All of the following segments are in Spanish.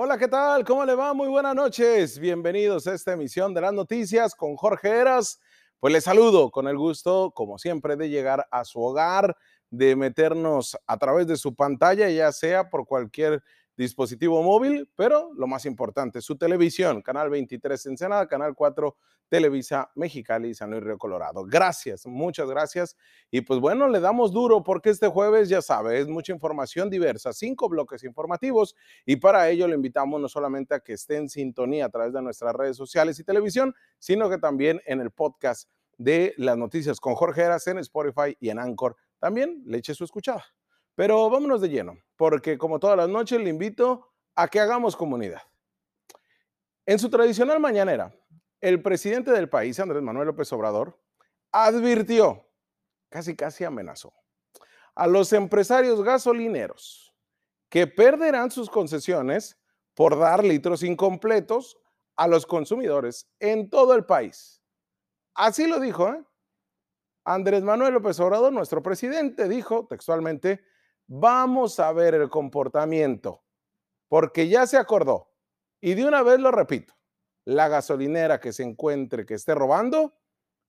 Hola, ¿qué tal? ¿Cómo le va? Muy buenas noches. Bienvenidos a esta emisión de las noticias con Jorge Eras. Pues les saludo con el gusto, como siempre, de llegar a su hogar, de meternos a través de su pantalla, ya sea por cualquier dispositivo móvil, pero lo más importante, su televisión, Canal 23 Ensenada, Canal 4 Televisa Mexicali, San Luis Río Colorado. Gracias, muchas gracias. Y pues bueno, le damos duro porque este jueves, ya sabe, es mucha información diversa, cinco bloques informativos y para ello le invitamos no solamente a que esté en sintonía a través de nuestras redes sociales y televisión, sino que también en el podcast de las noticias con Jorge Eras en Spotify y en Anchor. También le eche su escuchada. Pero vámonos de lleno, porque como todas las noches le invito a que hagamos comunidad. En su tradicional mañanera, el presidente del país, Andrés Manuel López Obrador, advirtió, casi casi amenazó, a los empresarios gasolineros que perderán sus concesiones por dar litros incompletos a los consumidores en todo el país. Así lo dijo, ¿eh? Andrés Manuel López Obrador, nuestro presidente, dijo textualmente, vamos a ver el comportamiento, porque ya se acordó. Y de una vez lo repito, la gasolinera que se encuentre que esté robando,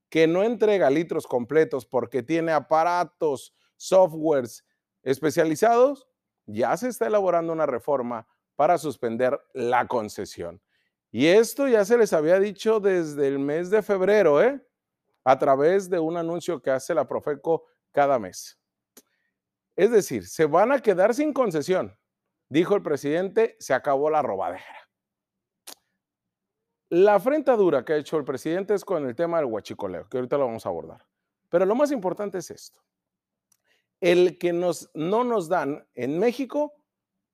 que no entrega litros completos porque tiene aparatos, softwares especializados, ya se está elaborando una reforma para suspender la concesión. Y esto ya se les había dicho desde el mes de febrero, ¿eh? A través de un anuncio que hace la Profeco cada mes. Es decir, se van a quedar sin concesión. Dijo el presidente, se acabó la robadera. La dura que ha hecho el presidente es con el tema del huachicoleo, que ahorita lo vamos a abordar. Pero lo más importante es esto. El que nos, no nos dan en México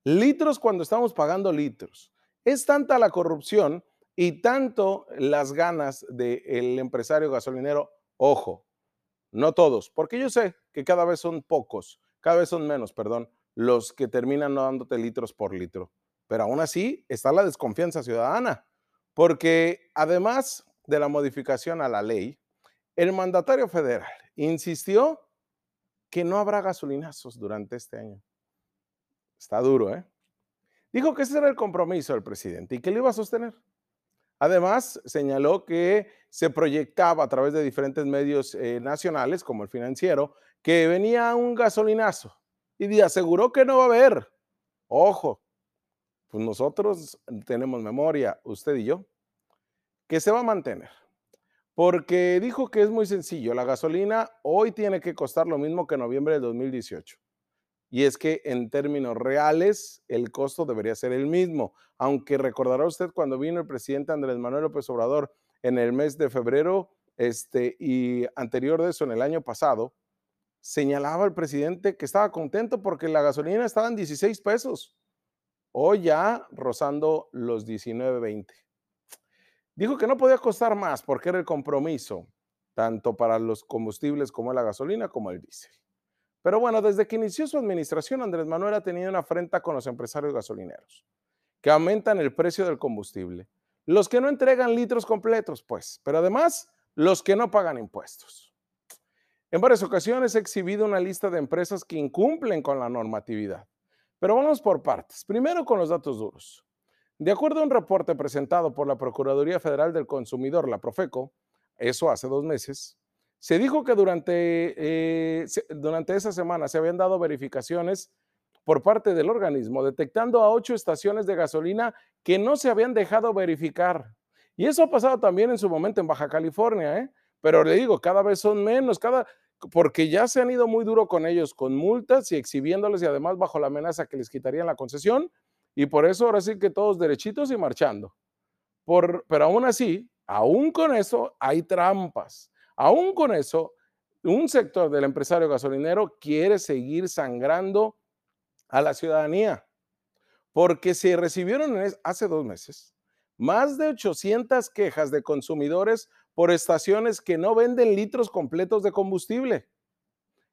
litros cuando estamos pagando litros. Es tanta la corrupción y tanto las ganas del empresario gasolinero, ojo, no todos, porque yo sé que cada vez son pocos cada vez son menos, perdón, los que terminan no dándote litros por litro. Pero aún así está la desconfianza ciudadana, porque además de la modificación a la ley, el mandatario federal insistió que no habrá gasolinazos durante este año. Está duro, ¿eh? Dijo que ese era el compromiso del presidente y que lo iba a sostener. Además, señaló que se proyectaba a través de diferentes medios eh, nacionales, como el financiero, que venía un gasolinazo y aseguró que no va a haber. Ojo, pues nosotros tenemos memoria, usted y yo, que se va a mantener. Porque dijo que es muy sencillo, la gasolina hoy tiene que costar lo mismo que en noviembre de 2018. Y es que en términos reales el costo debería ser el mismo, aunque recordará usted cuando vino el presidente Andrés Manuel López Obrador en el mes de febrero este, y anterior de eso, en el año pasado, señalaba el presidente que estaba contento porque la gasolina estaba en 16 pesos, hoy ya rozando los 19, 20. Dijo que no podía costar más porque era el compromiso, tanto para los combustibles como la gasolina como el diésel. Pero bueno, desde que inició su administración, Andrés Manuel ha tenido una afrenta con los empresarios gasolineros, que aumentan el precio del combustible. Los que no entregan litros completos, pues, pero además los que no pagan impuestos. En varias ocasiones he exhibido una lista de empresas que incumplen con la normatividad. Pero vamos por partes. Primero con los datos duros. De acuerdo a un reporte presentado por la Procuraduría Federal del Consumidor, la Profeco, eso hace dos meses, se dijo que durante, eh, durante esa semana se habían dado verificaciones por parte del organismo, detectando a ocho estaciones de gasolina que no se habían dejado verificar. Y eso ha pasado también en su momento en Baja California, ¿eh? Pero le digo, cada vez son menos, cada, porque ya se han ido muy duro con ellos, con multas y exhibiéndoles y además bajo la amenaza que les quitarían la concesión. Y por eso ahora sí que todos derechitos y marchando. Por, pero aún así, aún con eso hay trampas. Aún con eso, un sector del empresario gasolinero quiere seguir sangrando a la ciudadanía. Porque se recibieron hace dos meses más de 800 quejas de consumidores por estaciones que no venden litros completos de combustible.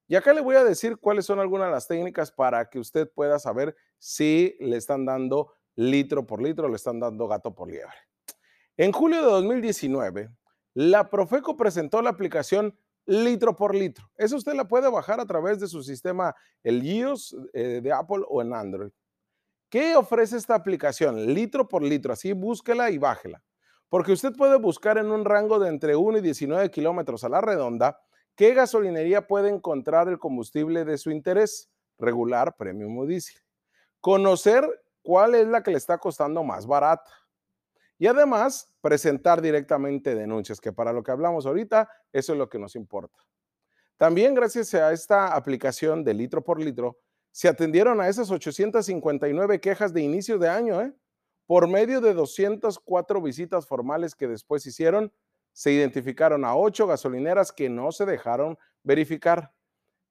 Y acá le voy a decir cuáles son algunas de las técnicas para que usted pueda saber si le están dando litro por litro, le están dando gato por liebre. En julio de 2019, la Profeco presentó la aplicación litro por litro. Eso usted la puede bajar a través de su sistema, el iOS eh, de Apple o en Android ¿Qué ofrece esta aplicación? Litro por litro, así búsquela y bájela. Porque usted puede buscar en un rango de entre 1 y 19 kilómetros a la redonda qué gasolinería puede encontrar el combustible de su interés, regular, premium o diésel. Conocer cuál es la que le está costando más barata. Y además, presentar directamente denuncias, que para lo que hablamos ahorita, eso es lo que nos importa. También gracias a esta aplicación de litro por litro, se atendieron a esas 859 quejas de inicio de año, ¿eh? Por medio de 204 visitas formales que después hicieron, se identificaron a ocho gasolineras que no se dejaron verificar.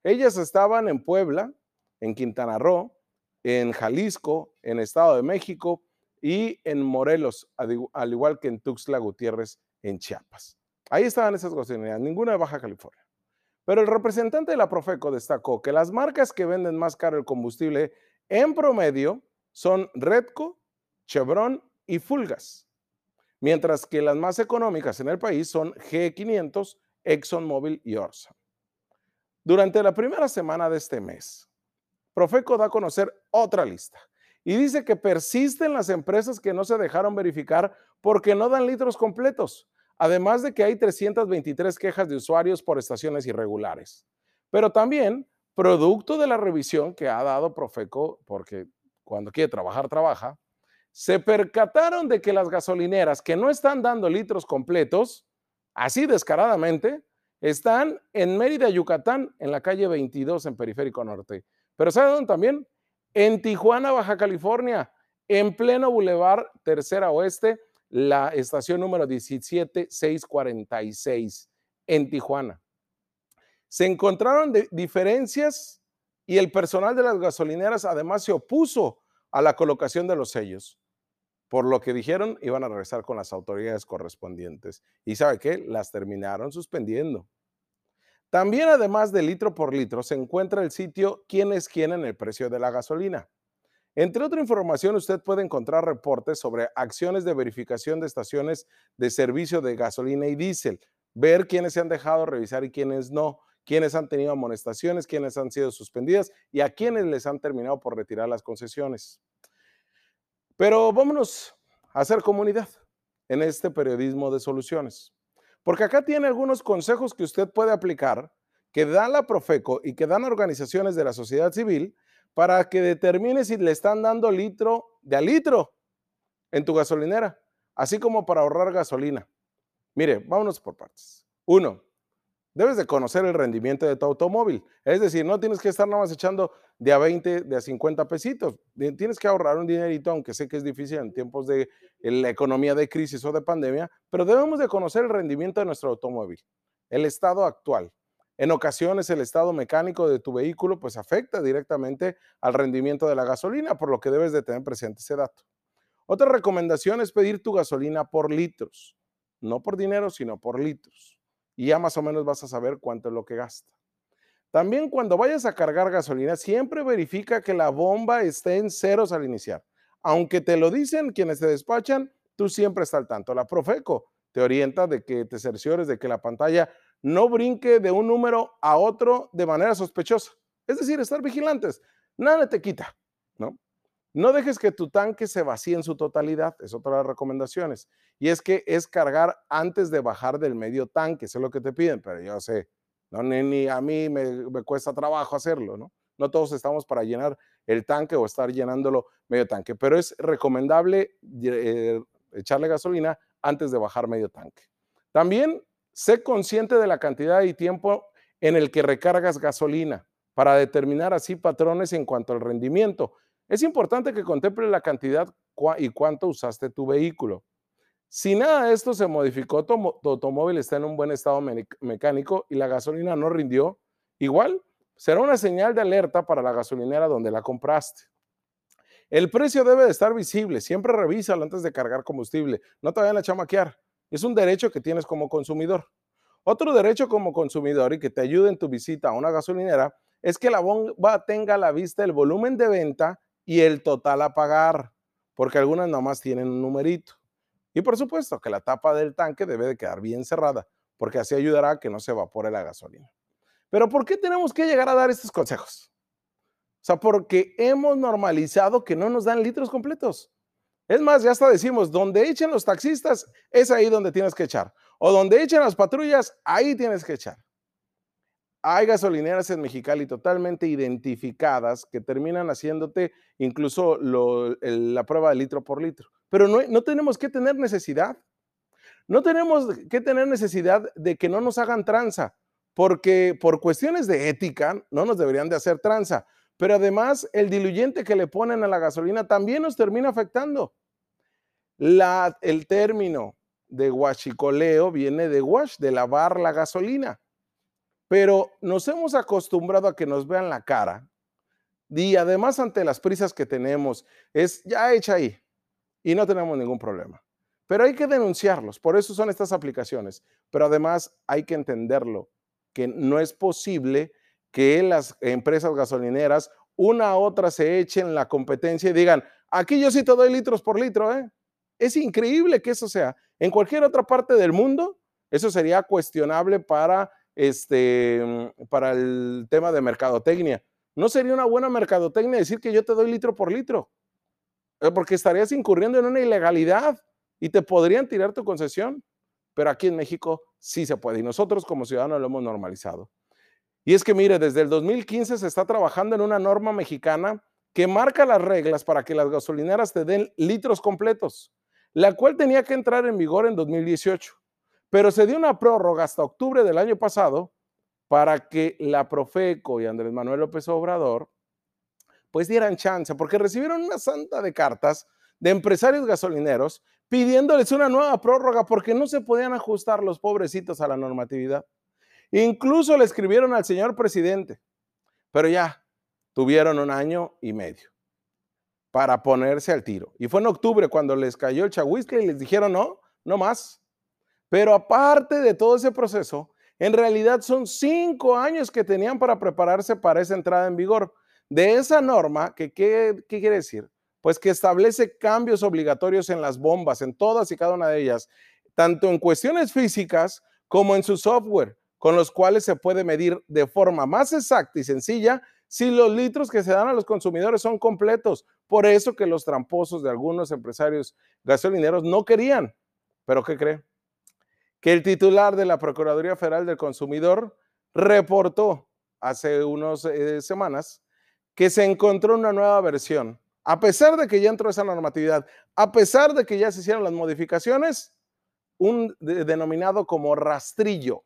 Ellas estaban en Puebla, en Quintana Roo, en Jalisco, en Estado de México y en Morelos, al igual que en Tuxtla Gutiérrez, en Chiapas. Ahí estaban esas gasolineras, ninguna de Baja California. Pero el representante de la Profeco destacó que las marcas que venden más caro el combustible en promedio son Redco, Chevron y Fulgas, mientras que las más económicas en el país son G500, ExxonMobil y Orsa. Durante la primera semana de este mes, Profeco da a conocer otra lista y dice que persisten las empresas que no se dejaron verificar porque no dan litros completos, además de que hay 323 quejas de usuarios por estaciones irregulares. Pero también, producto de la revisión que ha dado Profeco, porque cuando quiere trabajar, trabaja, se percataron de que las gasolineras que no están dando litros completos, así descaradamente, están en Mérida, Yucatán, en la calle 22 en Periférico Norte. Pero ¿saben dónde también? En Tijuana, Baja California, en pleno Boulevard Tercera Oeste, la estación número 17646 en Tijuana. Se encontraron diferencias y el personal de las gasolineras además se opuso a la colocación de los sellos. Por lo que dijeron, iban a regresar con las autoridades correspondientes. ¿Y sabe qué? Las terminaron suspendiendo. También, además de litro por litro, se encuentra el sitio quién es quién en el precio de la gasolina. Entre otra información, usted puede encontrar reportes sobre acciones de verificación de estaciones de servicio de gasolina y diésel, ver quiénes se han dejado revisar y quiénes no, quiénes han tenido amonestaciones, quiénes han sido suspendidas y a quiénes les han terminado por retirar las concesiones. Pero vámonos a hacer comunidad en este periodismo de soluciones, porque acá tiene algunos consejos que usted puede aplicar, que da la Profeco y que dan organizaciones de la sociedad civil para que determine si le están dando litro de a litro en tu gasolinera, así como para ahorrar gasolina. Mire, vámonos por partes. Uno, debes de conocer el rendimiento de tu automóvil. Es decir, no tienes que estar nada más echando de a 20, de a 50 pesitos. Tienes que ahorrar un dinerito, aunque sé que es difícil en tiempos de la economía de crisis o de pandemia, pero debemos de conocer el rendimiento de nuestro automóvil, el estado actual. En ocasiones el estado mecánico de tu vehículo pues afecta directamente al rendimiento de la gasolina, por lo que debes de tener presente ese dato. Otra recomendación es pedir tu gasolina por litros, no por dinero, sino por litros. Y ya más o menos vas a saber cuánto es lo que gasta. También cuando vayas a cargar gasolina, siempre verifica que la bomba esté en ceros al iniciar. Aunque te lo dicen quienes te despachan, tú siempre estás al tanto. La Profeco te orienta de que te cerciores de que la pantalla no brinque de un número a otro de manera sospechosa. Es decir, estar vigilantes. Nada te quita. No dejes que tu tanque se vacíe en su totalidad, es otra de las recomendaciones. Y es que es cargar antes de bajar del medio tanque, eso es lo que te piden, pero yo sé, no, ni, a mí me, cuesta trabajo hacerlo, ¿no? No todos estamos para llenar el tanque o estar llenándolo medio tanque, pero es recomendable eh, echarle gasolina antes de bajar medio tanque. También Sé consciente de la cantidad y tiempo en el que recargas gasolina para determinar así patrones en cuanto al rendimiento. Es importante que contemple la cantidad y cuánto usaste tu vehículo. Si nada de esto se modificó, tu, automóvil está en un buen estado mecánico y la gasolina no rindió, igual será una señal de alerta para la gasolinera donde la compraste. El precio debe de estar visible, siempre revísalo antes de cargar combustible, no te vayan a chamaquear. Es un derecho que tienes como consumidor. Otro derecho como consumidor y que te ayude en tu visita a una gasolinera es que la bomba tenga a la vista el volumen de venta y el total a pagar, porque algunas nomás tienen un numerito. Y por supuesto que la tapa del tanque debe de quedar bien cerrada, porque así ayudará a que no se evapore la gasolina. Pero ¿por qué tenemos que llegar a dar estos consejos? O sea, porque hemos normalizado que no nos dan litros completos. Es más, ya hasta decimos, donde echen los taxistas, es ahí donde tienes que echar. O donde echen las patrullas, ahí tienes que echar. Hay gasolineras en Mexicali totalmente identificadas que terminan haciéndote incluso la prueba de litro por litro. Pero no, no tenemos que tener necesidad. No tenemos que tener necesidad de que no nos hagan tranza, porque por cuestiones de ética no nos deberían de hacer tranza. Pero además el diluyente que le ponen a la gasolina también nos termina afectando. El término de guachicoleo viene de wash, de lavar la gasolina. Pero nos hemos acostumbrado a que nos vean la cara y además ante las prisas que tenemos, es ya hecha ahí y no tenemos ningún problema. Pero hay que denunciarlos, por eso son estas aplicaciones. Pero además hay que entenderlo, que no es posible que las empresas gasolineras una a otra se echen la competencia y digan, aquí yo sí te doy litros por litro, ¿eh? Es increíble que eso sea. En cualquier otra parte del mundo, eso sería cuestionable para, este, para el tema de mercadotecnia. No sería una buena mercadotecnia decir que yo te doy litro por litro, eh, porque estarías incurriendo en una ilegalidad y te podrían tirar tu concesión. Pero aquí en México sí se puede y nosotros como ciudadanos lo hemos normalizado. Y es que mire, desde el 2015 se está trabajando en una norma mexicana que marca las reglas para que las gasolineras te den litros completos, la cual tenía que entrar en vigor en 2018. Pero se dio una prórroga hasta octubre del año pasado para que la Profeco y Andrés Manuel López Obrador pues dieran chance, porque recibieron una santa de cartas de empresarios gasolineros pidiéndoles una nueva prórroga porque no se podían ajustar los pobrecitos a la normatividad. Incluso le escribieron al señor presidente, pero ya tuvieron un año y medio para ponerse al tiro. Y fue en octubre cuando les cayó el chahuisque y les dijeron, no, no más. Pero aparte de todo ese proceso, en realidad son cinco años que tenían para prepararse para esa entrada en vigor. De esa norma, que, ¿qué, ¿qué quiere decir? Pues que establece cambios obligatorios en las bombas, en todas y cada una de ellas, tanto en cuestiones físicas como en su software con los cuales se puede medir de forma más exacta y sencilla si los litros que se dan a los consumidores son completos. Por eso que los tramposos de algunos empresarios gasolineros no querían. Pero ¿qué cree? Que el titular de la Procuraduría Federal del Consumidor reportó hace unas eh, semanas que se encontró una nueva versión. A pesar de que ya entró esa normatividad, a pesar de que ya se hicieron las modificaciones, un denominado como rastrillo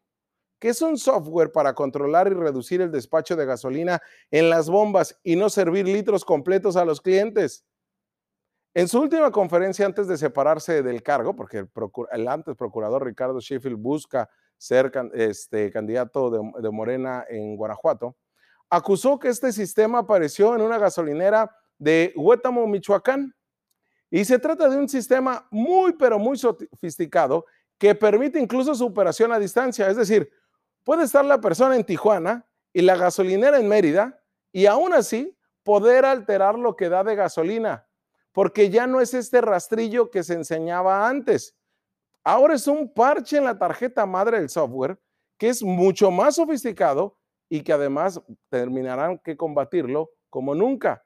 que es un software para controlar y reducir el despacho de gasolina en las bombas y no servir litros completos a los clientes. En su última conferencia antes de separarse del cargo, porque el, antes procurador Ricardo Sheffield busca ser este, candidato de, de Morena en Guanajuato, acusó que este sistema apareció en una gasolinera de Huétamo, Michoacán. Y se trata de un sistema muy, pero muy sofisticado que permite incluso su operación a distancia. Es decir, Puede estar la persona en Tijuana y la gasolinera en Mérida y aún así poder alterar lo que da de gasolina, porque ya no es este rastrillo que se enseñaba antes. Ahora es un parche en la tarjeta madre del software que es mucho más sofisticado y que además terminarán que combatirlo como nunca,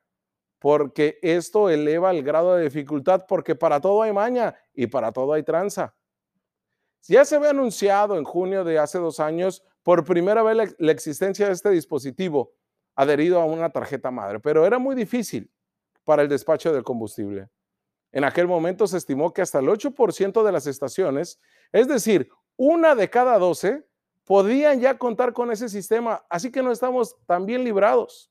porque esto eleva el grado de dificultad, porque para todo hay maña y para todo hay tranza. Ya se había anunciado en junio de hace dos años por primera vez la, existencia de este dispositivo adherido a una tarjeta madre, pero era muy difícil para el despacho del combustible. En aquel momento se estimó que hasta el 8% de las estaciones, es decir, una de cada 12, podían ya contar con ese sistema, así que no estamos tan bien librados.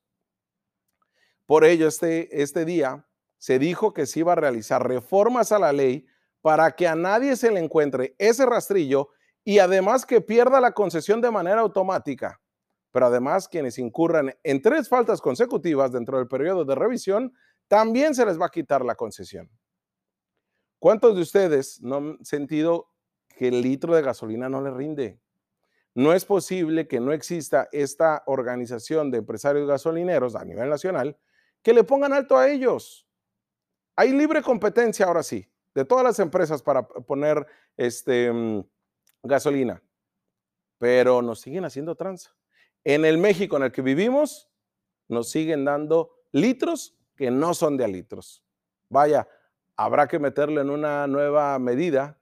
Por ello, este, este día se dijo que se iba a realizar reformas a la ley para que a nadie se le encuentre ese rastrillo y además que pierda la concesión de manera automática. Pero además quienes incurran en tres faltas consecutivas dentro del periodo de revisión, también se les va a quitar la concesión. ¿Cuántos de ustedes no han sentido que el litro de gasolina no le rinde? No es posible que no exista esta organización de empresarios gasolineros a nivel nacional que le pongan alto a ellos. Hay libre competencia ahora sí, de todas las empresas para poner este, mm, gasolina, pero nos siguen haciendo tranza. En el México en el que vivimos, nos siguen dando litros que no son de a litros. Vaya, habrá que meterlo en una nueva medida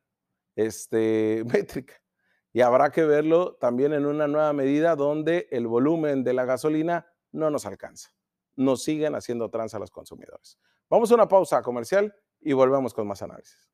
este, métrica y habrá que verlo también en una nueva medida donde el volumen de la gasolina no nos alcanza. Nos siguen haciendo trans a los consumidores. Vamos a una pausa comercial y volvemos con más análisis.